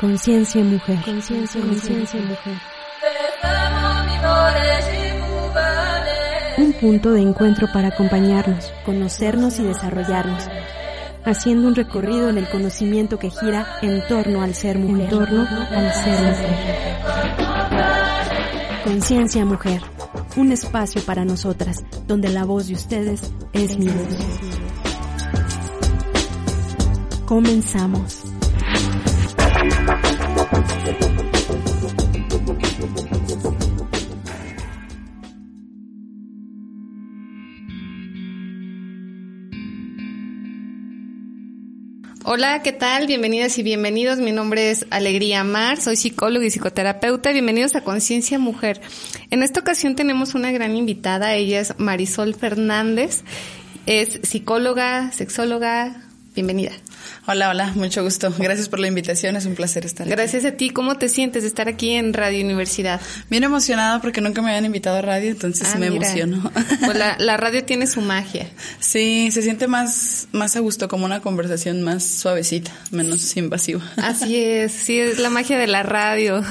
Conciencia mujer. Conciencia, conciencia mujer. Un punto de encuentro para acompañarnos, conocernos y desarrollarnos, haciendo un recorrido en el conocimiento que gira en torno al ser mujer. En torno al ser mujer. Conciencia mujer. Un espacio para nosotras, donde la voz de ustedes es mi voz. Comenzamos. Hola, ¿qué tal? Bienvenidas y bienvenidos. Mi nombre es Alegría Mar, soy psicóloga y psicoterapeuta. Bienvenidos a Conciencia Mujer. En esta ocasión tenemos una gran invitada, ella es Marisol Fernández, es psicóloga, sexóloga. Bienvenida. Hola, hola, mucho gusto. Gracias por la invitación, es un placer estar aquí. Gracias a ti. ¿Cómo te sientes de estar aquí en Radio Universidad? Bien emocionada porque nunca me habían invitado a radio, entonces Ah, me mira. emociono. Pues la, la radio tiene su magia. Sí, se siente más, más a gusto, como una conversación más suavecita, menos invasiva. Así es, sí, es la magia de la radio.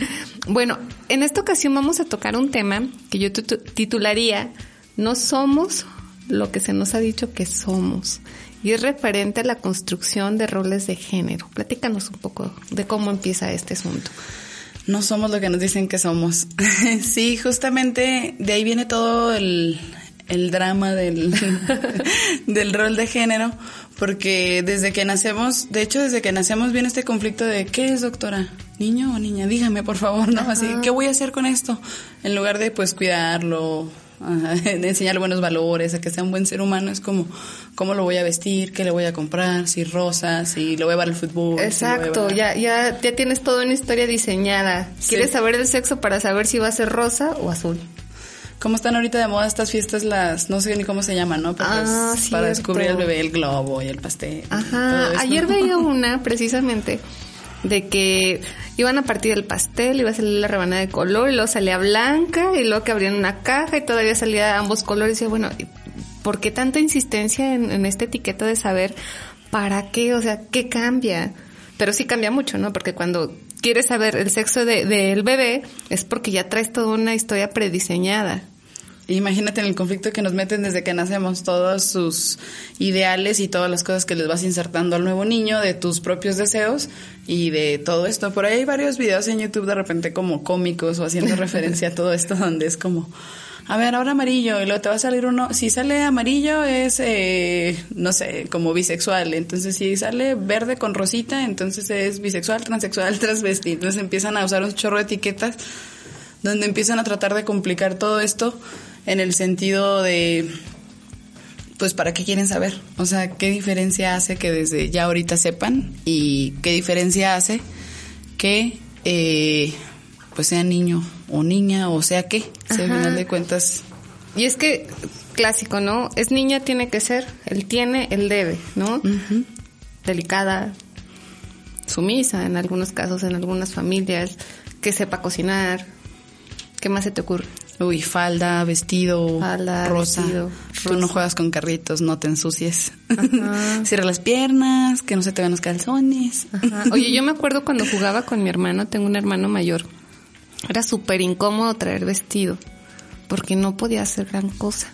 bueno, en esta ocasión vamos a tocar un tema que yo titu- titularía No somos lo que se nos ha dicho que somos. Y es referente a la construcción de roles de género. Platícanos un poco de cómo empieza este asunto. No somos lo que nos dicen que somos. sí, justamente de ahí viene todo el, el drama del, del rol de género, porque desde que nacemos, de hecho desde que nacemos viene este conflicto de ¿qué es doctora? ¿Niño o niña? Dígame por favor, ¿no? Así, ¿qué voy a hacer con esto? En lugar de pues cuidarlo, ajá, de enseñarle buenos valores, a que sea un buen ser humano, es como, ¿cómo lo voy a vestir? ¿Qué le voy a comprar? Si rosa, si lo voy a llevar al fútbol. Exacto, ya, ya, ya tienes toda una historia diseñada. ¿Quieres Sí. saber el sexo para saber si va a ser rosa o azul? ¿Cómo están ahorita de moda estas fiestas las, no sé ni cómo se llaman, ¿no? Pero Ah, es para descubrir al bebé el globo y el pastel. Ajá, ayer veía una precisamente de que iban a partir el pastel, iba a salir la rebanada de color y luego salía blanca y luego que abrían una caja y todavía salía ambos colores y bueno, ¿por qué tanta insistencia en, esta etiqueta de saber para qué? O sea, ¿qué cambia? Pero sí cambia mucho, ¿no? Porque cuando quieres saber el sexo de- del bebé es porque ya traes toda una historia prediseñada. Imagínate en el conflicto que nos meten desde que nacemos, todos sus ideales y todas las cosas que les vas insertando al nuevo niño, de tus propios deseos y de todo esto. Por ahí hay varios videos en YouTube de repente como cómicos o haciendo referencia a todo esto donde es como, a ver, ahora amarillo y luego te va a salir uno, si sale amarillo es, eh, no sé, como bisexual, entonces si sale verde con rosita, entonces es bisexual, transexual, transvesti, entonces empiezan a usar un chorro de etiquetas donde empiezan a tratar de complicar todo esto en el sentido de, pues, ¿para qué quieren saber? O sea, ¿qué diferencia hace que desde ya ahorita sepan? ¿Y qué diferencia hace que, eh, pues, sea niño o niña o sea qué? Si al final de cuentas, Y es que, clásico, ¿no? Es niña, tiene que ser, él tiene, él debe, ¿no? Delicada, sumisa en algunos casos, en algunas familias, que sepa cocinar. ¿Qué más se te ocurre? Uy, falda, vestido, Falda, rosa. vestido, Tú no juegas con carritos, no te ensucies. Ajá. Cierra las piernas, que no se te vean los calzones. Ajá. Oye, yo me acuerdo cuando jugaba con mi hermano, tengo un hermano mayor, era súper incómodo traer vestido, porque no podía hacer gran cosa.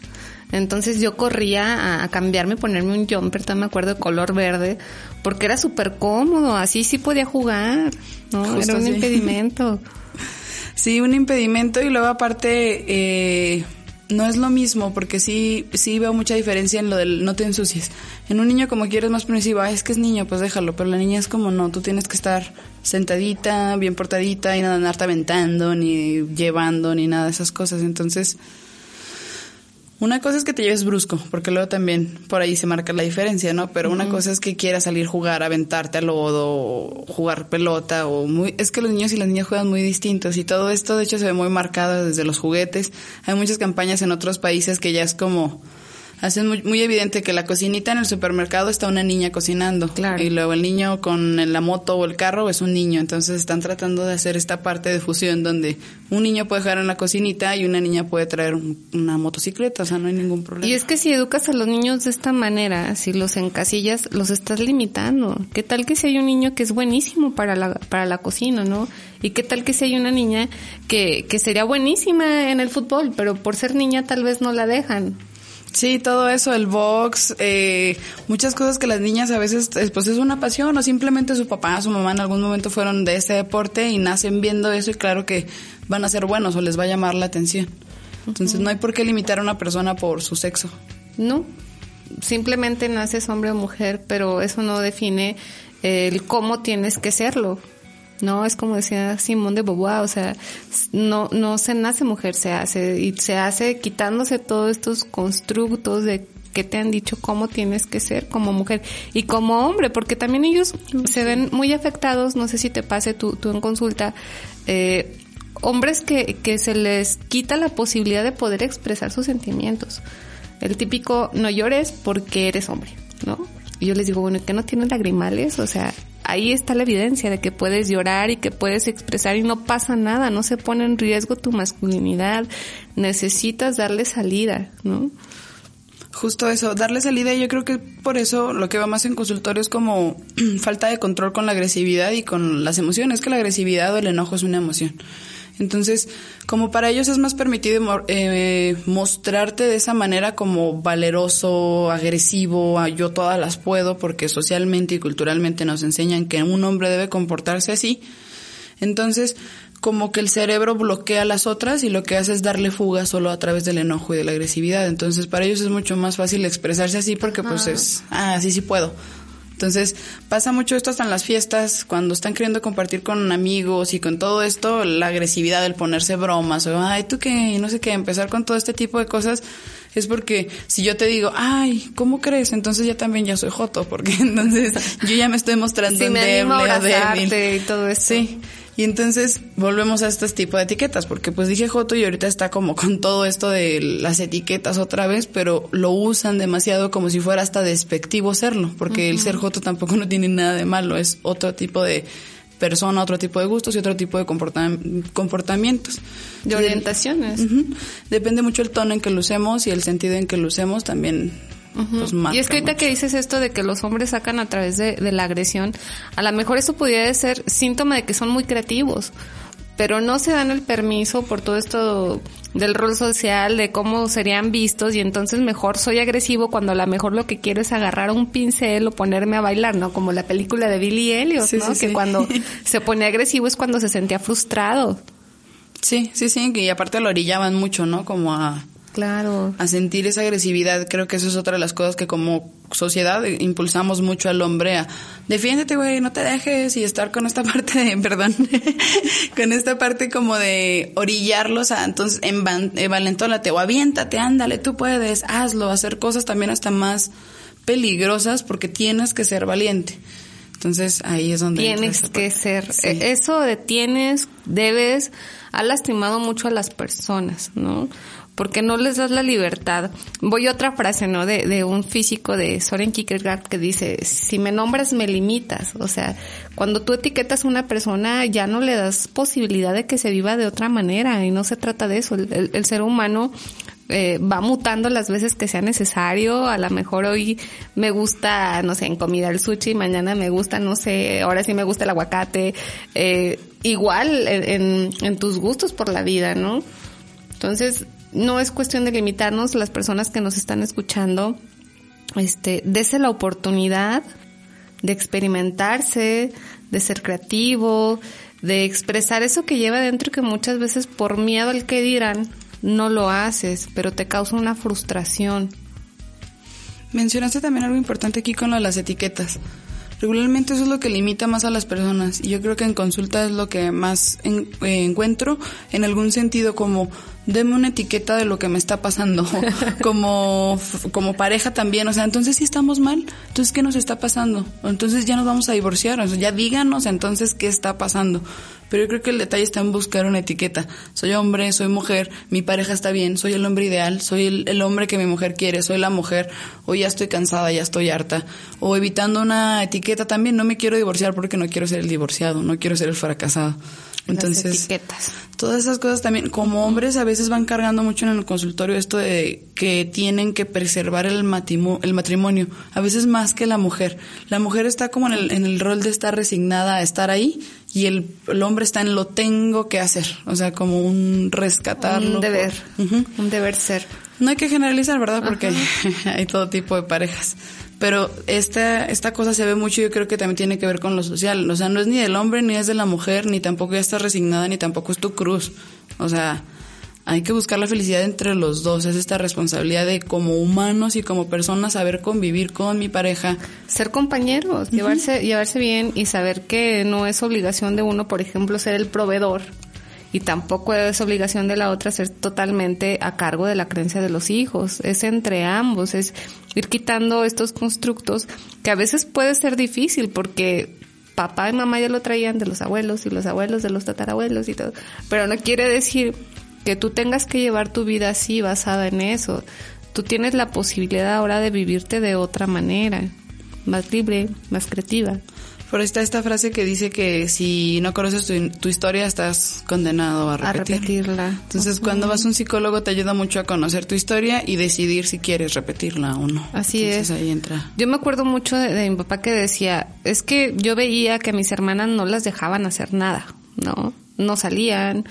Entonces yo corría a, cambiarme, ponerme un jumper, todavía me acuerdo de color verde, porque era súper cómodo, así sí podía jugar, ¿no? Justo era un impedimento. Sí, un impedimento y luego aparte eh, no es lo mismo porque sí sí veo mucha diferencia en lo del no te ensucies. En un niño como quieres más permisivo, "Ay, es que es niño, pues déjalo, pero la niña es como no, tú tienes que estar sentadita, bien portadita y nada andarte aventando ni llevando ni nada de esas cosas. Entonces, Una cosa es que te lleves brusco, porque luego también por ahí se marca la diferencia, ¿no? Pero una cosa es que quieras salir a jugar, aventarte al lodo, jugar pelota, o muy... Es que los niños y las niñas juegan muy distintos y todo esto de hecho se ve muy marcado desde los juguetes. Hay muchas campañas en otros países que ya es como hacen muy, muy, evidente que la cocinita en el supermercado está una niña cocinando. Claro. Y luego el niño con la moto o el carro es un niño. Entonces están tratando de hacer esta parte de fusión donde un niño puede jugar en la cocinita y una niña puede traer una motocicleta. O sea, no hay ningún problema. Y es que si educas a los niños de esta manera, si los encasillas, los estás limitando. ¿Qué tal que si hay un niño que es buenísimo para la, para la cocina, no? ¿Y qué tal que si hay una niña que, que sería buenísima en el fútbol, pero por ser niña tal vez no la dejan? Sí, todo eso, el box, eh, muchas cosas que las niñas a veces, pues es una pasión o simplemente su papá, su mamá en algún momento fueron de ese deporte y nacen viendo eso y claro que van a ser buenos o les va a llamar la atención. Entonces no hay por qué limitar a una persona por su sexo. No, simplemente naces hombre o mujer, pero eso no define el cómo tienes que serlo. No, es como decía Simón de Beauvoir, o sea, no, no se nace mujer, se hace, y se hace quitándose todos estos constructos de que te han dicho cómo tienes que ser como mujer y como hombre, porque también ellos se ven muy afectados, no sé si te pase tú, tú en consulta, eh, hombres que, que se les quita la posibilidad de poder expresar sus sentimientos. El típico no llores porque eres hombre, ¿no? Y yo les digo, bueno, ¿qué no tienes lagrimales? O sea, ahí está la evidencia de que puedes llorar y que puedes expresar y no pasa nada, no se pone en riesgo tu masculinidad, necesitas darle salida, ¿no? Justo eso, darle salida y yo creo que por eso lo que va más en consultorio es como falta de control con la agresividad y con las emociones, que la agresividad o el enojo es una emoción. Entonces, como para ellos es más permitido eh, mostrarte de esa manera como valeroso, agresivo, yo todas las puedo, porque socialmente y culturalmente nos enseñan que un hombre debe comportarse así. Entonces, como que el cerebro bloquea las otras y lo que hace es darle fuga solo a través del enojo y de la agresividad. Entonces, para ellos es mucho más fácil expresarse así porque pues es, ah, sí, sí puedo. Entonces pasa mucho esto hasta en las fiestas, cuando están queriendo compartir con amigos y con todo esto, la agresividad del ponerse bromas o, ay, tú qué, no sé qué, empezar con todo este tipo de cosas, es porque si yo te digo, ay, ¿cómo crees? Entonces ya también ya soy joto, porque entonces yo ya me estoy mostrando sí, me débil, a débil. y todo eso. Sí. Y entonces volvemos a este tipo de etiquetas, porque pues dije Joto y ahorita está como con todo esto de las etiquetas otra vez, pero lo usan demasiado como si fuera hasta despectivo serlo, porque el ser Joto tampoco no tiene nada de malo, es otro tipo de persona, otro tipo de gustos y otro tipo de comportamientos. De orientaciones. Depende mucho el tono en que lo usemos y el sentido en que lo usemos también pues, y es que ahorita que dices esto de que los hombres sacan a través de, de la agresión, a lo mejor eso pudiera ser síntoma de que son muy creativos, pero no se dan el permiso por todo esto del rol social, de cómo serían vistos y entonces mejor soy agresivo cuando a lo mejor lo que quiero es agarrar un pincel o ponerme a bailar, ¿no? Como la película de Billy Elliot, ¿no? que cuando se pone agresivo es cuando se sentía frustrado. Sí, sí, sí, y aparte lo orillaban mucho, ¿no? Como a Claro. A sentir esa agresividad. Creo que eso es otra de las cosas que como sociedad impulsamos mucho al hombre a defiéndete, güey, no te dejes y estar con esta parte de, perdón, con esta parte como de orillarlos a, entonces, envalentónate o aviéntate, ándale, tú puedes, hazlo, hacer cosas también hasta más peligrosas porque tienes que ser valiente. Entonces ahí es donde... Tienes que ser. E, eso de tienes, debes, ha lastimado mucho a las personas, ¿no? Porque no les das la libertad. Voy a otra frase, ¿no? De, de un físico de Soren Kierkegaard que dice, si me nombras me limitas. O sea, cuando tú etiquetas a una persona ya no le das posibilidad de que se viva de otra manera y no se trata de eso. El, el, ser humano eh, va mutando las veces que sea necesario. A lo mejor hoy me gusta, no sé, en comida el sushi, mañana me gusta, no sé, ahora sí me gusta el aguacate. Eh, igual en, en tus gustos por la vida, ¿no? Entonces, no es cuestión de limitarnos, las personas que nos están escuchando, este, dese la oportunidad de experimentarse, de ser creativo, de expresar eso que lleva dentro y que muchas veces por miedo al que dirán no lo haces, pero te causa una frustración. Mencionaste también algo importante aquí con lo de las etiquetas. Regularmente eso es lo que limita más a las personas y yo creo que en consulta es lo que más eh, encuentro en algún sentido como deme una etiqueta de lo que me está pasando, como, como pareja también, o sea, entonces si estamos mal, entonces ¿qué nos está pasando? Entonces ya nos vamos a divorciar, o sea, ya díganos entonces qué está pasando. Pero yo creo que el detalle está en buscar una etiqueta. Soy hombre, soy mujer, mi pareja está bien, soy el hombre ideal, soy el, el hombre que mi mujer quiere, soy la mujer, o ya estoy cansada, ya estoy harta. O evitando una etiqueta también, no me quiero divorciar porque no quiero ser el divorciado, no quiero ser el fracasado. Entonces, etiquetas. todas esas cosas también, como hombres a veces van cargando mucho en el consultorio esto de que tienen que preservar el, matimo- el matrimonio, a veces más que la mujer. La mujer está como en el, en el rol de estar resignada a estar ahí y el, el hombre está en lo tengo que hacer, o sea, como un rescatarlo. Un deber, un deber ser. No hay que generalizar, ¿verdad? Porque hay todo tipo de parejas. Pero esta, esta cosa se ve mucho yo creo que también tiene que ver con lo social. O sea, no es ni del hombre, ni es de la mujer, ni tampoco ya estás resignada, ni tampoco es tu cruz. O sea, hay que buscar la felicidad entre los dos. Es esta responsabilidad de como humanos y como personas saber convivir con mi pareja. Ser compañeros, llevarse, llevarse bien y saber que no es obligación de uno, por ejemplo, ser el proveedor y tampoco es obligación de la otra ser totalmente a cargo de la creencia de los hijos. Es entre ambos, es ir quitando estos constructos que a veces puede ser difícil porque papá y mamá ya lo traían de los abuelos y los abuelos de los tatarabuelos y todo, pero no quiere decir que tú tengas que llevar tu vida así basada en eso. Tú tienes la posibilidad ahora de vivirte de otra manera, más libre, más creativa. Pero está esta frase que dice que si no conoces tu, tu historia estás condenado a A repetirla. Entonces, cuando vas a un psicólogo te ayuda mucho a conocer tu historia y decidir si quieres repetirla o no. Así Entonces, es. ahí entra. Yo me acuerdo mucho de, de mi papá que decía, es que yo veía que mis hermanas no las dejaban hacer nada, ¿no? No salían,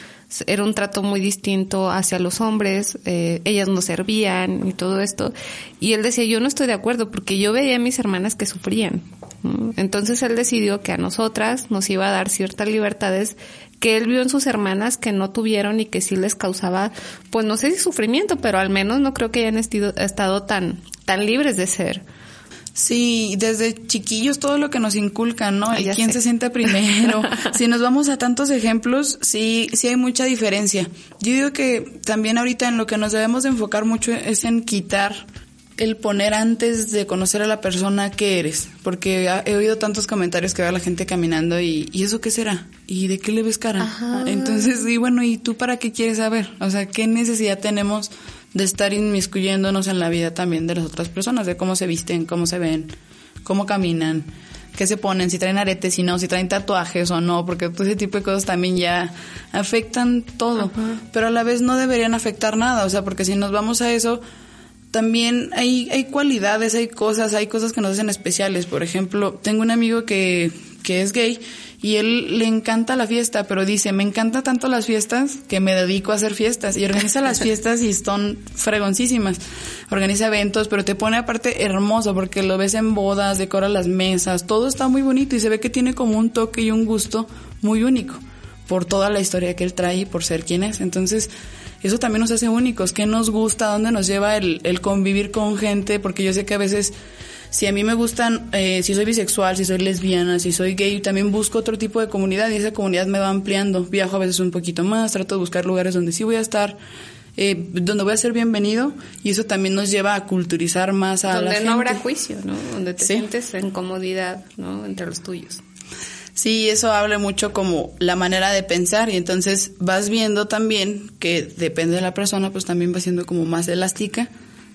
era un trato muy distinto hacia los hombres, eh, ellas no servían y todo esto. Y él decía, yo no estoy de acuerdo porque yo veía a mis hermanas que sufrían. Entonces él decidió que a nosotras nos iba a dar ciertas libertades que él vio en sus hermanas que no tuvieron y que sí les causaba, pues no sé si sufrimiento, pero al menos no creo que hayan estido- estado tan, tan libres de ser. Sí, desde chiquillos todo lo que nos inculcan, ¿no? El quién sé. se siente primero. si nos vamos a tantos ejemplos, sí, sí hay mucha diferencia. Yo digo que también ahorita en lo que nos debemos de enfocar mucho es en quitar el poner antes de conocer a la persona que eres, porque he oído tantos comentarios que va la gente caminando y, ¿y eso qué será? ¿Y de qué le ves cara? Ajá. Entonces, y bueno, ¿y tú para qué quieres saber? O sea, ¿qué necesidad tenemos de estar inmiscuyéndonos en la vida también de las otras personas, de cómo se visten, cómo se ven, cómo caminan, qué se ponen, si traen aretes, si no, si traen tatuajes o no, porque todo ese tipo de cosas también ya afectan todo, pero a la vez no deberían afectar nada, o sea, porque si nos vamos a eso, también hay, hay cualidades, hay cosas, hay cosas que nos hacen especiales. Por ejemplo, tengo un amigo que, que es gay y él le encanta la fiesta, pero dice, me encanta tanto las fiestas que me dedico a hacer fiestas y organiza las fiestas y son fregoncísimas. Organiza eventos, pero te pone aparte hermoso porque lo ves en bodas, decora las mesas, todo está muy bonito y se ve que tiene como un toque y un gusto muy único por toda la historia que él trae y por ser quien es. Entonces, eso también nos hace únicos. ¿Qué nos gusta? ¿Dónde nos lleva el, el convivir con gente? Porque yo sé que a veces, si a mí me gustan, eh, si soy bisexual, si soy lesbiana, si soy gay, también busco otro tipo de comunidad y esa comunidad me va ampliando. Viajo a veces un poquito más, trato de buscar lugares donde sí voy a estar. eh, donde voy a ser bienvenido y eso también nos lleva a culturizar más a la Donde gente. no habrá juicio, ¿no? Donde te Sí. sientes en comodidad, ¿no? Entre los tuyos. Sí, eso habla mucho como la manera de pensar y entonces vas viendo también que depende de la persona, pues también va siendo como más elástica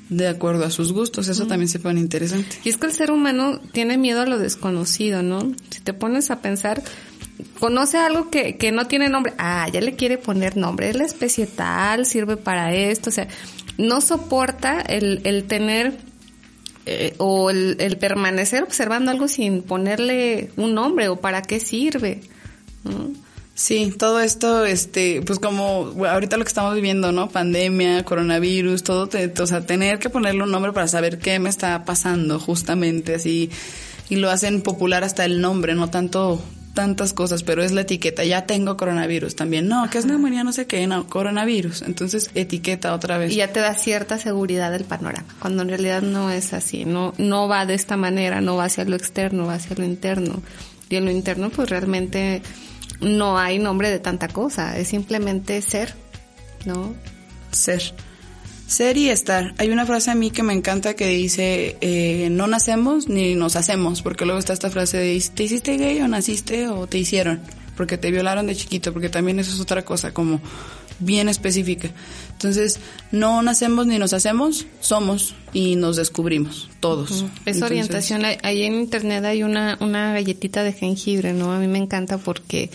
de acuerdo a sus gustos. Eso también se pone interesante. Y es que el ser humano tiene miedo a lo desconocido, ¿no? Si te pones a pensar, conoce algo que, que no tiene nombre, ah, ya le quiere poner nombre, es la especie tal, sirve para esto, o sea, no soporta el, el tener eh, o el, el permanecer observando algo sin ponerle un nombre o para qué sirve. Sí, todo esto, este, pues como ahorita lo que estamos viviendo, ¿no? Pandemia, coronavirus, todo, te- o sea, tener que ponerle un nombre para saber qué me está pasando justamente así y lo hacen popular hasta el nombre, no tanto tantas cosas, pero es la etiqueta, ya tengo coronavirus también. No, que es neumonía, no sé qué, no, coronavirus. Entonces, etiqueta otra vez. Y ya te da cierta seguridad del panorama, cuando en realidad no es así, no, no va de esta manera, no va hacia lo externo, va hacia lo interno. Y en lo interno pues realmente no hay nombre de tanta cosa, es simplemente ser, ¿no? Ser. Ser y estar. Hay una frase a mí que me encanta que dice, eh, no nacemos ni nos hacemos, porque luego está esta frase de, ¿te hiciste gay o naciste o te hicieron? Porque te violaron de chiquito, porque también eso es otra cosa, como bien específica. Entonces, no nacemos ni nos hacemos, somos y nos descubrimos, todos. Es orientación. Ahí en internet hay una, una galletita de jengibre, ¿no? A mí me encanta porque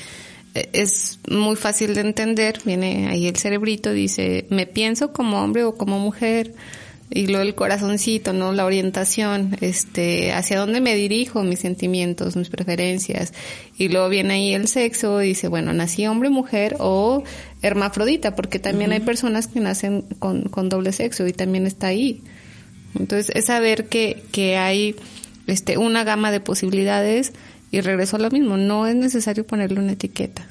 es muy fácil de entender. Viene ahí el cerebrito, dice, me pienso como hombre o como mujer y luego el corazoncito, ¿no? La orientación, este, hacia dónde me dirijo, mis sentimientos, mis preferencias. Y luego viene ahí el sexo, dice, bueno, nací hombre, mujer o hermafrodita, porque también hay personas que nacen con, con doble sexo y también está ahí. Entonces, es saber que, que hay, este, una gama de posibilidades y regreso a lo mismo, no es necesario ponerle una etiqueta.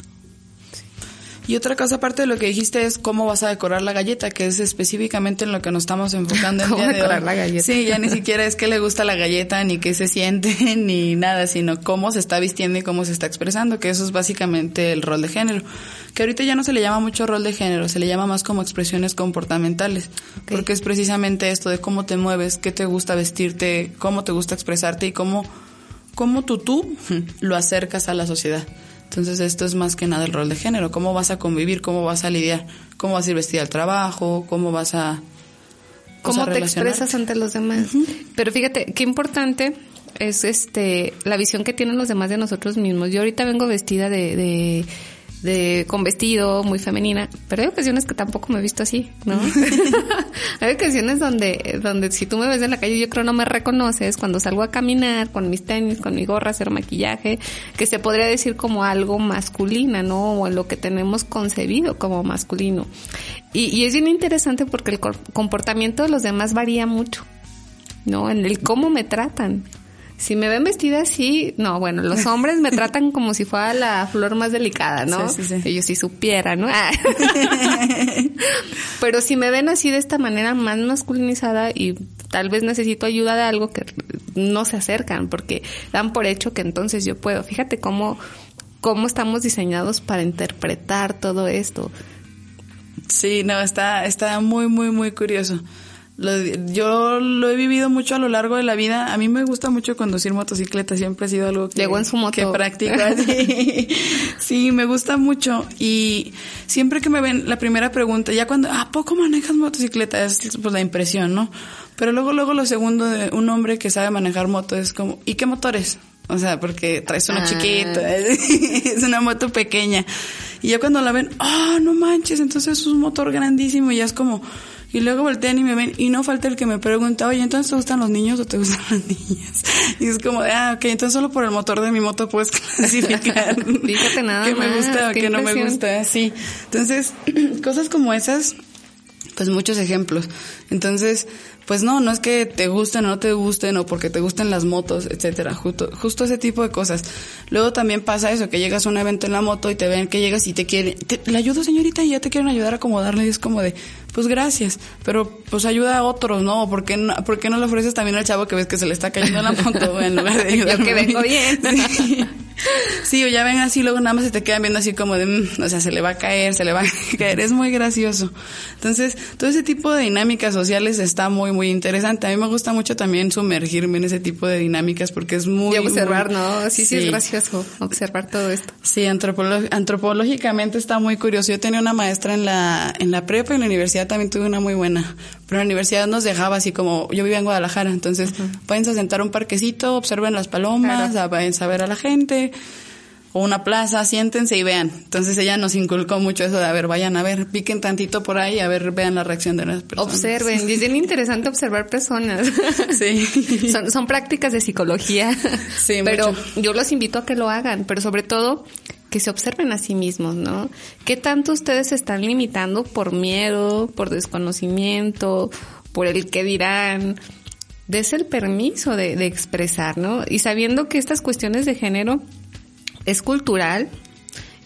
Y otra cosa aparte de lo que dijiste es cómo vas a decorar la galleta, que es específicamente en lo que nos estamos enfocando el día de decorar la galleta? Sí, ya ni siquiera es que le gusta la galleta, ni qué se siente, ni nada, sino cómo se está vistiendo y cómo se está expresando, que eso es básicamente el rol de género. Que ahorita ya no se le llama mucho rol de género, se le llama más como expresiones comportamentales, porque es precisamente esto de cómo te mueves, qué te gusta vestirte, cómo te gusta expresarte y cómo, cómo tú tú lo acercas a la sociedad. Entonces esto es más que nada el rol de género, cómo vas a convivir, cómo vas a lidiar, cómo vas a ir vestida al trabajo, cómo vas a... Cómo te expresas ante los demás. Pero fíjate, qué importante es este la visión que tienen los demás de nosotros mismos. Yo ahorita vengo vestida de, de de con vestido muy femenina, pero hay ocasiones que tampoco me he visto así, ¿no? hay ocasiones donde donde si tú me ves en la calle yo creo no me reconoces cuando salgo a caminar con mis tenis, con mi gorra, hacer maquillaje, que se podría decir como algo masculina, ¿no? O lo que tenemos concebido como masculino. Y, y es bien interesante porque el comportamiento de los demás varía mucho, ¿no? En el cómo me tratan si me ven vestida así, no, bueno, los hombres me tratan como si fuera la flor más delicada, ¿no? Sí, sí, sí. Ellos sí supieran, ¿no? Ah. Pero si me ven así de esta manera más masculinizada y tal vez necesito ayuda de algo que no se acercan porque dan por hecho que entonces yo puedo. Fíjate cómo, cómo estamos diseñados para interpretar todo esto. Sí, no, está, está muy, muy, muy curioso. Lo, yo lo he vivido mucho a lo largo de la vida. A mí me gusta mucho conducir motocicleta, siempre ha sido algo que, en su moto. que practico. sí, me gusta mucho. Y siempre que me ven, la primera pregunta, ya cuando, ¿a poco manejas motocicleta? Es pues la impresión, ¿no? Pero luego, luego lo segundo de un hombre que sabe manejar moto es como, ¿y qué motores? O sea, porque traes uno ah. chiquito, es una moto pequeña. Y ya cuando la ven, ah, no manches, entonces es un motor grandísimo y ya es como, y luego voltean y me ven y no falta el que me pregunta, oye, ¿entonces te gustan los niños o te gustan las niñas? Y es como ah, ok, entonces solo por el motor de mi moto puedes clasificar. Fíjate nada Que me gusta o que no me gusta, sí. Entonces, cosas como esas, pues muchos ejemplos. Entonces, pues no, no es que te gusten o no te gusten o porque te gusten las motos, etcétera, justo, justo ese tipo de cosas. Luego también pasa eso, que llegas a un evento en la moto y te ven que llegas y te quieren, le ayudo señorita y ya te quieren ayudar a acomodarle y es como de, pues gracias, pero pues ayuda a otros, ¿no? ¿Por qué no, por qué no le ofreces también al chavo que ves que se le está cayendo la moto en lugar de ayudarme? Yo que vengo bien. Sí. o ya ven así, luego nada más se te quedan viendo así como de, mm, o sea, se le va a caer, se le va a caer, es muy gracioso. Entonces, todo ese tipo de dinámicas sociales está muy, muy interesante. A mí me gusta mucho también sumergirme en ese tipo de dinámicas porque es muy... Y observar, ¿no? Sí, sí, es gracioso observar todo esto. Sí, antropológicamente está muy curioso. Yo tenía una maestra en la, en la prepa y en la universidad también tuve una muy buena. Pero la universidad nos dejaba así como, yo vivía en Guadalajara, entonces pueden sentar un parquecito, observen las palomas, vayan a ver a la gente o una plaza, siéntense y vean. Entonces ella nos inculcó mucho eso de, a ver, vayan a ver, piquen tantito por ahí, a ver, vean la reacción de las personas. Observen, es bien interesante observar personas. Sí. son, son prácticas de psicología. Sí, Pero yo los invito a que lo hagan, pero sobre todo que se observen a sí mismos, ¿no? ¿Qué tanto ustedes se están limitando por miedo, por desconocimiento, por el que dirán? Des el permiso de, de expresar, ¿no? Y sabiendo que estas cuestiones de género es cultural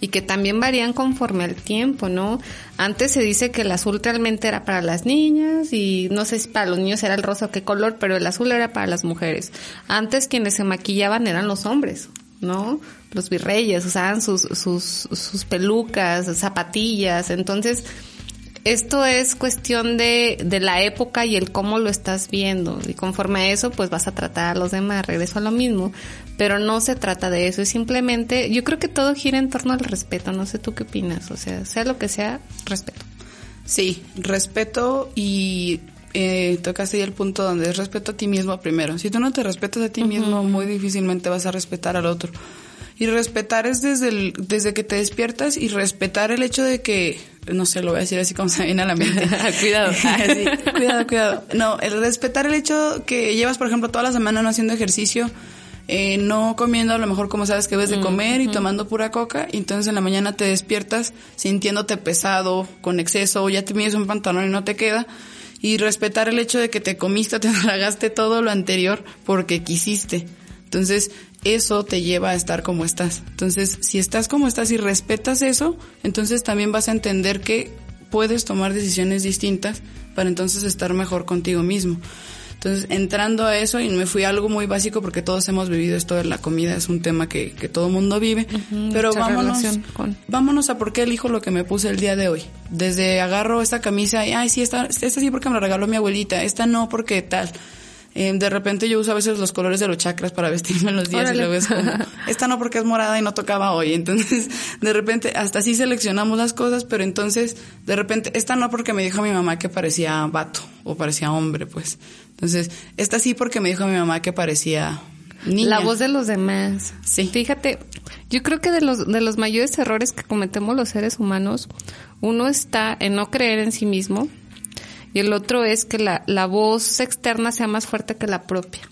y que también varían conforme al tiempo, ¿no? Antes se dice que el azul realmente era para las niñas y no sé si para los niños era el rosa qué color, pero el azul era para las mujeres. Antes quienes se maquillaban eran los hombres, ¿no? Los virreyes usaban sus, sus, sus pelucas, zapatillas, entonces esto es cuestión de, de la época y el cómo lo estás viendo. Y conforme a eso, pues vas a tratar a los demás. Regreso a lo mismo. Pero no se trata de eso. Es simplemente, yo creo que todo gira en torno al respeto. No sé tú qué opinas. O sea, sea lo que sea, respeto. Sí, respeto y eh, tocaste ya el punto donde es respeto a ti mismo primero. Si tú no te respetas a ti mismo, muy difícilmente vas a respetar al otro. Y respetar es desde, el, desde que te despiertas y respetar el hecho de que, no sé, lo voy a decir así como se viene a la mente. cuidado. cuidado, cuidado. No, el respetar el hecho que llevas, por ejemplo, toda la semana no haciendo ejercicio, eh, no comiendo a lo mejor como sabes que debes de comer y tomando pura coca, y entonces en la mañana te despiertas sintiéndote pesado, con exceso, o ya te mides un pantalón y no te queda, y respetar el hecho de que te comiste, te tragaste todo lo anterior porque quisiste. Entonces, eso te lleva a estar como estás. Entonces, si estás como estás y respetas eso, entonces también vas a entender que puedes tomar decisiones distintas para entonces estar mejor contigo mismo. Entonces, entrando a eso, y me fui a algo muy básico porque todos hemos vivido esto de la comida, es un tema que, que todo mundo vive, pero vámonos, vámonos a por qué elijo lo que me puse el día de hoy. Desde agarro esta camisa y, ay, sí, esta, esta sí porque me la regaló mi abuelita, esta no porque tal. Eh, de repente yo uso a veces los colores de los chakras para vestirme en los días y luego es como, esta no porque es morada y no tocaba hoy. Entonces, de repente, hasta así seleccionamos las cosas, pero entonces, de repente, esta no porque me dijo mi mamá que parecía vato o parecía hombre, pues. Entonces, esta sí porque me dijo mi mamá que parecía niña. La voz de los demás. Sí. Fíjate, yo creo que de los, de los mayores errores que cometemos los seres humanos, uno está en no creer en sí mismo, y el otro es que la, la voz externa sea más fuerte que la propia.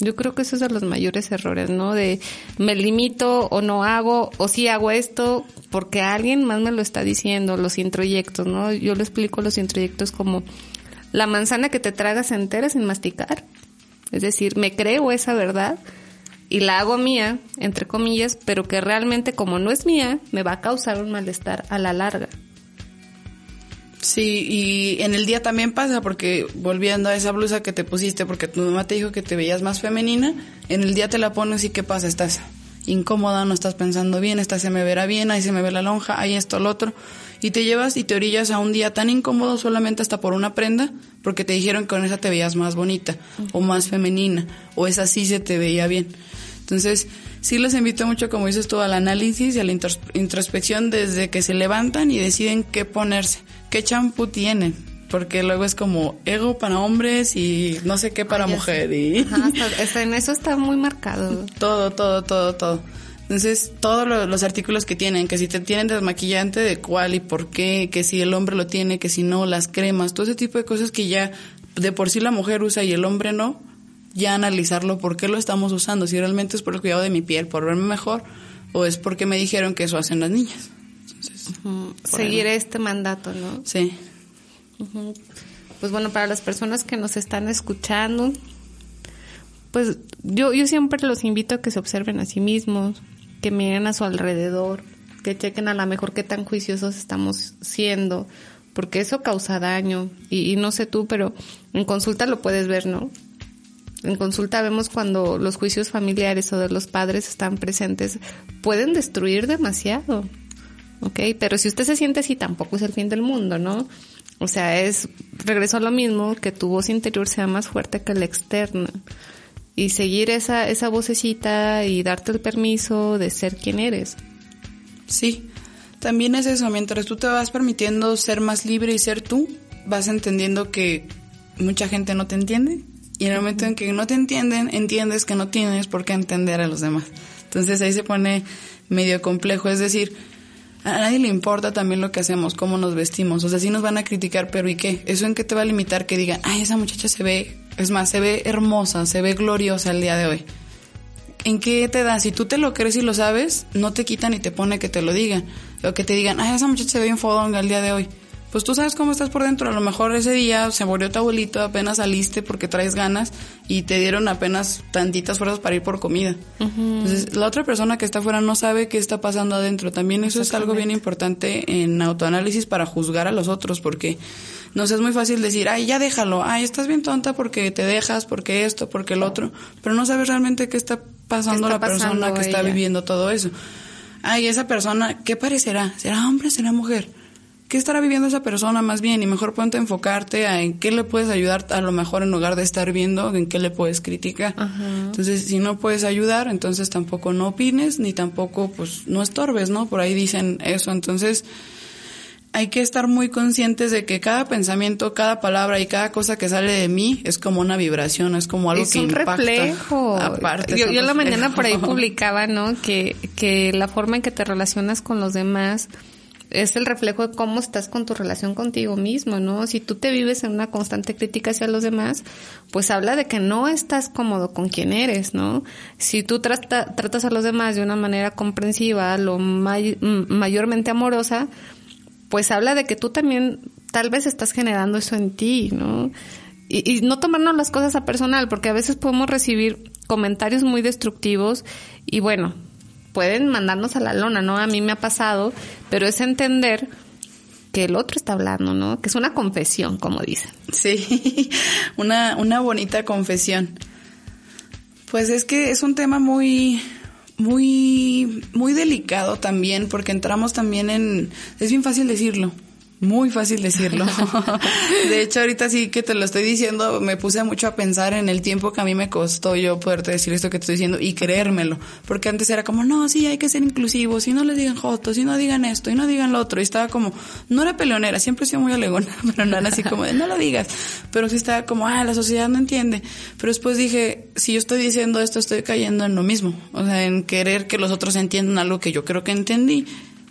Yo creo que eso es de los mayores errores, ¿no? De me limito o no hago, o sí hago esto porque alguien más me lo está diciendo, los introyectos, ¿no? Yo le explico los introyectos como la manzana que te tragas entera sin masticar. Es decir, me creo esa verdad y la hago mía, entre comillas, pero que realmente como no es mía, me va a causar un malestar a la larga. Sí, y en el día también pasa, porque volviendo a esa blusa que te pusiste, porque tu mamá te dijo que te veías más femenina, en el día te la pones y ¿qué pasa? Estás incómoda, no estás pensando bien, esta se me verá bien, ahí se me ve la lonja, ahí esto, lo otro, y te llevas y te orillas a un día tan incómodo solamente hasta por una prenda, porque te dijeron que con esa te veías más bonita, o más femenina, o esa sí se te veía bien. Entonces, sí les invito mucho, como dices tú, al análisis y a la introspección desde que se levantan y deciden qué ponerse qué champú tienen. Porque luego es como ego para hombres y no sé qué para mujer. Y... en eso está muy marcado. Todo, todo, todo, todo. Entonces, todos los artículos que tienen, que si te tienen desmaquillante, de cuál y por qué, que si el hombre lo tiene, que si no, las cremas, todo ese tipo de cosas que ya de por sí la mujer usa y el hombre no, ya analizarlo por qué lo estamos usando, si realmente es por el cuidado de mi piel, por verme mejor, o es porque me dijeron que eso hacen las niñas. Seguir este mandato, ¿no? Sí. Pues bueno, para las personas que nos están escuchando, pues yo, yo siempre los invito a que se observen a sí mismos, que miren a su alrededor, que chequen a lo mejor qué tan juiciosos estamos siendo, porque eso causa daño. Y, y no sé tú, pero en consulta lo puedes ver, ¿no? En consulta vemos cuando los juicios familiares o de los padres están presentes, pueden destruir demasiado. ¿Ok? Pero si usted se siente así, tampoco es el fin del mundo, ¿no? O sea, es, regreso a lo mismo, que tu voz interior sea más fuerte que la externa. Y seguir esa, esa vocecita y darte el permiso de ser quien eres. Sí, también es eso, mientras tú te vas permitiendo ser más libre y ser tú, vas entendiendo que mucha gente no te entiende. Y en el momento en que no te entienden, entiendes que no tienes por qué entender a los demás. Entonces ahí se pone medio complejo, es decir, a nadie le importa también lo que hacemos, cómo nos vestimos. O sea, sí nos van a criticar, pero ¿y qué? ¿Eso en qué te va a limitar que digan, ay, esa muchacha se ve, es más, se ve hermosa, se ve gloriosa el día de hoy? ¿En qué te da? Si tú te lo crees y lo sabes, no te quitan ni te pone que te lo digan. O que te digan, ay, esa muchacha se ve en fodonga el día de hoy pues tú sabes cómo estás por dentro. A lo mejor ese día se murió tu abuelito, apenas saliste porque traes ganas y te dieron apenas tantitas fuerzas para ir por comida. Entonces, la otra persona que está afuera no sabe qué está pasando adentro. También eso es algo bien importante en autoanálisis para juzgar a los otros porque nos es muy fácil decir, ay, ya déjalo, ay, estás bien tonta porque te dejas, porque esto, porque el otro, pero no sabes realmente qué está pasando la persona que está viviendo todo eso. Ay, esa persona, ¿qué parecerá? ¿Será hombre, será mujer? Qué estará viviendo esa persona más bien y mejor ponte a enfocarte a en qué le puedes ayudar a lo mejor en lugar de estar viendo en qué le puedes criticar. Entonces, si no puedes ayudar, entonces tampoco no opines ni tampoco pues no estorbes, ¿no? Por ahí dicen eso. Entonces, hay que estar muy conscientes de que cada pensamiento, cada palabra y cada cosa que sale de mí es como una vibración, es como algo es que un impacta. reflejo. Aparte, yo, yo la reflejo. mañana por ahí publicaba, ¿no? Que, que la forma en que te relacionas con los demás es el reflejo de cómo estás con tu relación contigo mismo, ¿no? Si tú te vives en una constante crítica hacia los demás, pues habla de que no estás cómodo con quien eres, ¿no? Si tú trata- tratas a los demás de una manera comprensiva, lo may- m- mayormente amorosa, pues habla de que tú también tal vez estás generando eso en ti, ¿no? Y, y no tomarnos las cosas a personal, porque a veces podemos recibir comentarios muy destructivos y bueno, pueden mandarnos a la lona, ¿no? A mí me ha pasado, pero es entender que el otro está hablando, ¿no? Que es una confesión, como dicen. Sí, una, una bonita confesión. Pues es que es un tema muy, muy, muy delicado también, porque entramos también en, es bien fácil decirlo, muy fácil decirlo. De hecho, ahorita sí que te lo estoy diciendo, me puse mucho a pensar en el tiempo que a mí me costó yo poderte decir esto que te estoy diciendo y creérmelo. Porque antes era como, no, sí, hay que ser inclusivos, y no les digan jotos, y no digan esto, y no digan lo otro. Y estaba como, no era peleonera, siempre he sido muy alegona, pero no era así como de, no lo digas. Pero sí estaba como, ah, la sociedad no entiende. Pero después dije, si yo estoy diciendo esto, estoy cayendo en lo mismo. O sea, en querer que los otros entiendan algo que yo creo que entendí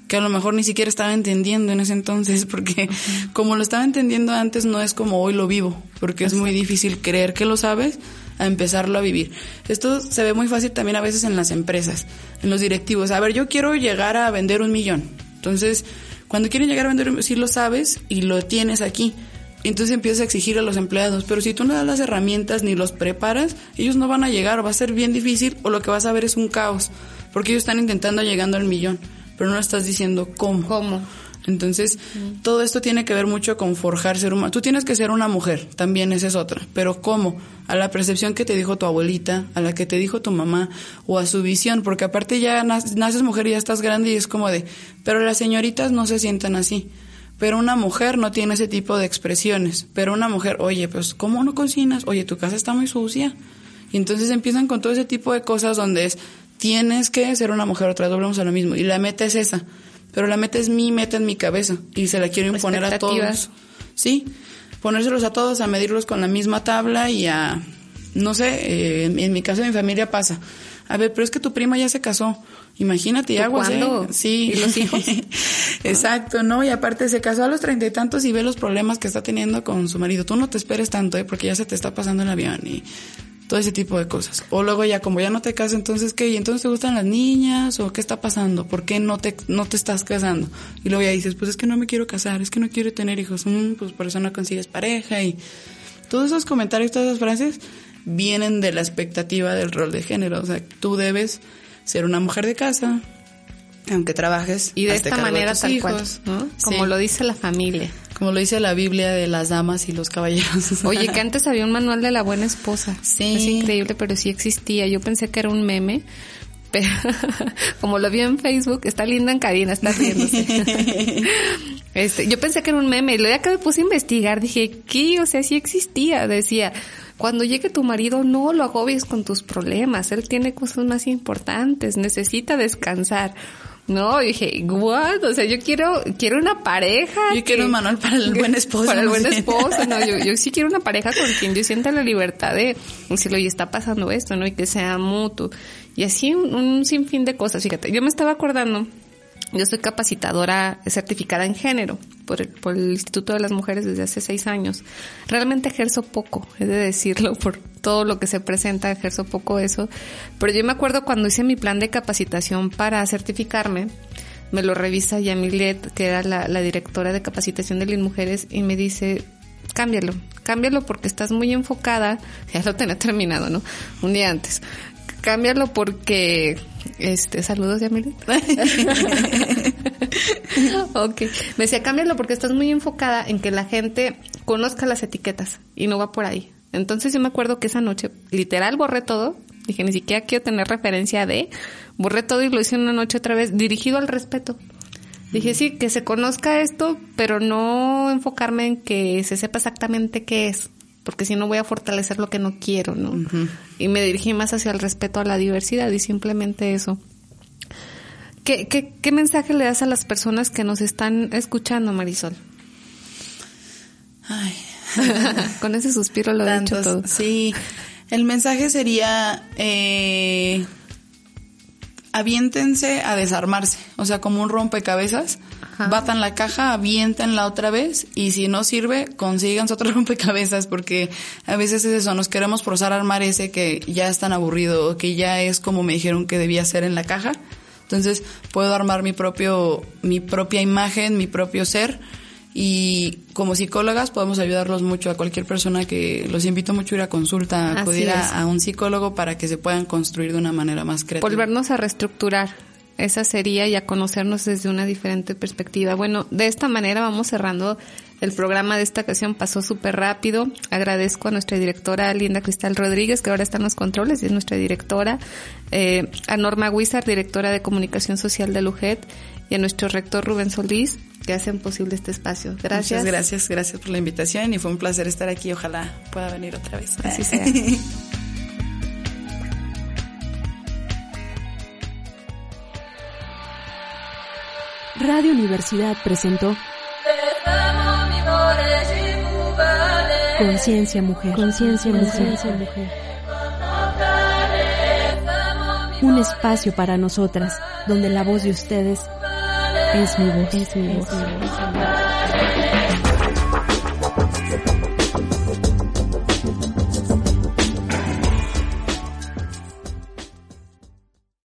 que a lo mejor ni siquiera estaba entendiendo en ese entonces, porque como lo estaba entendiendo antes no es como hoy lo vivo, porque es muy difícil creer que lo sabes a empezarlo a vivir. Esto se ve muy fácil también a veces en las empresas, en los directivos. A ver, yo quiero llegar a vender un millón. Entonces, cuando quieren llegar a vender, un- sí lo sabes y lo tienes aquí. Entonces empiezas a exigir a los empleados, pero si tú no das las herramientas ni los preparas, ellos no van a llegar, va a ser bien difícil o lo que vas a ver es un caos, porque ellos están intentando llegando al millón, pero no estás diciendo cómo. ¿Cómo? Entonces, todo esto tiene que ver mucho con forjar ser humano. Tú tienes que ser una mujer, también esa es otra. Pero ¿cómo? A la percepción que te dijo tu abuelita, a la que te dijo tu mamá, o a su visión, porque aparte ya nac- naces mujer y ya estás grande y es como de, pero las señoritas no se sientan así. Pero una mujer no tiene ese tipo de expresiones. Pero una mujer, oye, pues, ¿cómo no cocinas? Oye, tu casa está muy sucia. Y entonces empiezan con todo ese tipo de cosas donde es, tienes que ser una mujer, otra vez volvemos a lo mismo. Y la meta es esa. Pero la meta es mi meta en mi cabeza. Y se la quiero imponer a todos. Sí. Ponérselos a todos, a medirlos con la misma tabla y a, no sé, eh, en, en mi caso de mi familia pasa. A ver, pero es que tu prima ya se casó. Imagínate, ¿Tú aguas, ¿eh? Sí. ¿Y los hijos? Exacto, ¿no? Y aparte se casó a los treinta y tantos y ve los problemas que está teniendo con su marido. Tú no te esperes tanto, ¿eh? Porque ya se te está pasando el avión y todo ese tipo de cosas. O luego ya, como ya no te casas, entonces, ¿qué? ¿Y entonces te gustan las niñas? ¿O qué está pasando? ¿Por qué no te, no te estás casando? Y luego ya dices, pues es que no me quiero casar, es que no quiero tener hijos. Mm, pues por eso no consigues pareja y todos esos comentarios, todas esas frases vienen de la expectativa del rol de género. O sea, tú debes ser una mujer de casa, aunque trabajes. Y de hazte esta manera tus tal cual. Como Sí. lo dice la familia. Como lo dice la Biblia de las damas y los caballeros. Oye, que antes había un manual de la buena esposa. Sí. Es increíble, pero sí existía. Yo pensé que era un meme. Pero como lo vi en Facebook, está linda en cabina, está riéndose. este, yo pensé que era un meme y luego ya que me puse a investigar, dije, ¿qué? O sea, sí existía. Decía, cuando llegue tu marido, no lo agobies con tus problemas. Él tiene cosas más importantes, necesita descansar. No, dije, what? O sea, yo quiero, quiero una pareja. Yo quiero un manual para el buen esposo, Para el buen esposo, no, yo, yo sí quiero una pareja con quien yo sienta la libertad de decirle, oye, está pasando esto, ¿no? Y que sea mutuo. Y así un, un sinfín de cosas. Fíjate, yo me estaba acordando, yo soy capacitadora certificada en género por el, por el Instituto de las Mujeres desde hace seis años. Realmente ejerzo poco, he de decirlo, por todo lo que se presenta, ejerzo poco eso. Pero yo me acuerdo cuando hice mi plan de capacitación para certificarme, me lo revisa Yamilet, que era la, la directora de capacitación de las mujeres, y me dice, cámbialo, cámbialo porque estás muy enfocada, ya lo tenía terminado, ¿no? Un día antes. Cámbialo porque, este, saludos Yamilet. ok. Me decía, cámbialo porque estás muy enfocada en que la gente conozca las etiquetas y no va por ahí. Entonces yo me acuerdo que esa noche, literal, borré todo. Dije, ni siquiera quiero tener referencia de. Borré todo y lo hice una noche otra vez, dirigido al respeto. Dije, sí, que se conozca esto, pero no enfocarme en que se sepa exactamente qué es, porque si no voy a fortalecer lo que no quiero, ¿no? Y me dirigí más hacia el respeto a la diversidad y simplemente eso. ¿Qué, qué, qué mensaje le das a las personas que nos están escuchando, Marisol? Ay. Con ese suspiro lo he dicho todo. Sí, el mensaje sería, eh, aviéntense a desarmarse, o sea, como un rompecabezas, batan la caja, aviéntenla otra vez y si no sirve, consíganse otro rompecabezas porque a veces es eso, nos queremos forzar a armar ese que ya es tan aburrido o que ya es como me dijeron que debía ser en la caja. Entonces, puedo armar mi propio mi propia imagen, mi propio ser y como psicólogas podemos ayudarlos mucho a cualquier persona que los invito mucho a ir a consulta, a acudir a, un psicólogo para que se puedan construir de una manera más creativa. Volvernos a reestructurar. Esa sería y a conocernos desde una diferente perspectiva. Bueno, de esta manera vamos cerrando el programa de esta ocasión. Pasó súper rápido. Agradezco a nuestra directora Linda Cristal Rodríguez, que ahora está en los controles y es nuestra directora. Eh, a Norma Huizar, directora de comunicación social de LUJET. Y a nuestro rector Rubén Solís, que hacen posible este espacio. Gracias. Muchas gracias, gracias por la invitación y fue un placer estar aquí. Ojalá pueda venir otra vez. Así sea. Radio Universidad presentó Conciencia Mujer. Conciencia Mujer. Un espacio para nosotras, donde la voz de ustedes es mi voz. Es mi voz.